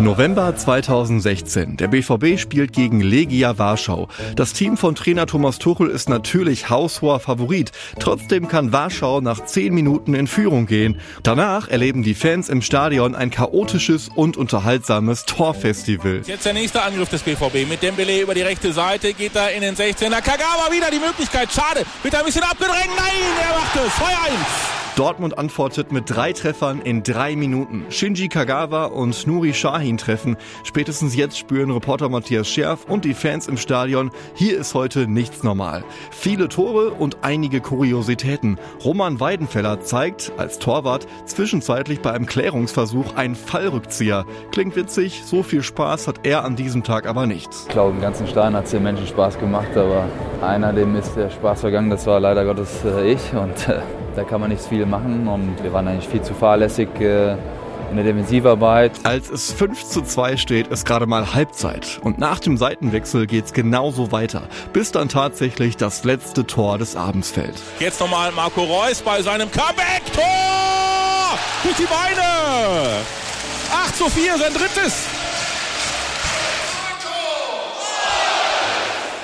November 2016. Der BVB spielt gegen Legia Warschau. Das Team von Trainer Thomas Tuchel ist natürlich haushoher Favorit. Trotzdem kann Warschau nach 10 Minuten in Führung gehen. Danach erleben die Fans im Stadion ein chaotisches und unterhaltsames Torfestival. Jetzt der nächste Angriff des BVB mit Dembele über die rechte Seite, geht da in den 16er. Kagawa wieder die Möglichkeit, schade, wird ein bisschen abgedrängt. Nein, er macht es, 2-1. Dortmund antwortet mit drei Treffern in drei Minuten. Shinji Kagawa und Nuri Shahin treffen. Spätestens jetzt spüren Reporter Matthias Scherf und die Fans im Stadion, hier ist heute nichts normal. Viele Tore und einige Kuriositäten. Roman Weidenfeller zeigt als Torwart zwischenzeitlich bei einem Klärungsversuch einen Fallrückzieher. Klingt witzig, so viel Spaß hat er an diesem Tag aber nicht. Ich glaube, im ganzen Stein hat es den Menschen Spaß gemacht, aber einer, dem ist der Spaß vergangen, das war leider Gottes äh, ich und äh, da kann man nicht viel machen und wir waren eigentlich viel zu fahrlässig äh, in der Defensivarbeit. Als es 5 zu 2 steht, ist gerade mal Halbzeit. Und nach dem Seitenwechsel geht es genauso weiter, bis dann tatsächlich das letzte Tor des Abends fällt. Jetzt nochmal Marco Reus bei seinem Comeback. Tor! Durch die Beine! 8 zu 4, sein drittes.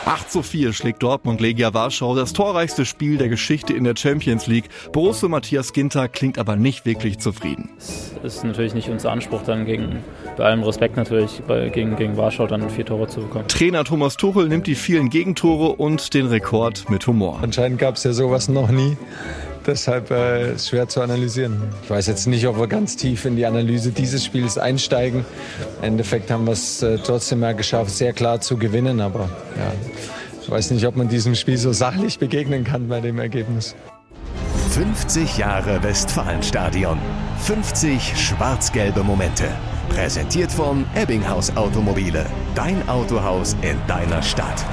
8 zu 4 schlägt Dortmund Legia Warschau, das torreichste Spiel der Geschichte in der Champions League. Borussia Matthias Ginter klingt aber nicht wirklich zufrieden. Es ist natürlich nicht unser Anspruch, dann gegen, bei allem Respekt natürlich, bei, gegen, gegen Warschau dann vier Tore zu bekommen. Trainer Thomas Tuchel nimmt die vielen Gegentore und den Rekord mit Humor. Anscheinend gab es ja sowas noch nie. Deshalb äh, schwer zu analysieren. Ich weiß jetzt nicht, ob wir ganz tief in die Analyse dieses Spiels einsteigen. Im Endeffekt haben wir es äh, trotzdem mal geschafft, sehr klar zu gewinnen. Aber ja, ich weiß nicht, ob man diesem Spiel so sachlich begegnen kann bei dem Ergebnis. 50 Jahre Westfalenstadion. 50 schwarz-gelbe Momente. Präsentiert von Ebbinghaus Automobile. Dein Autohaus in deiner Stadt.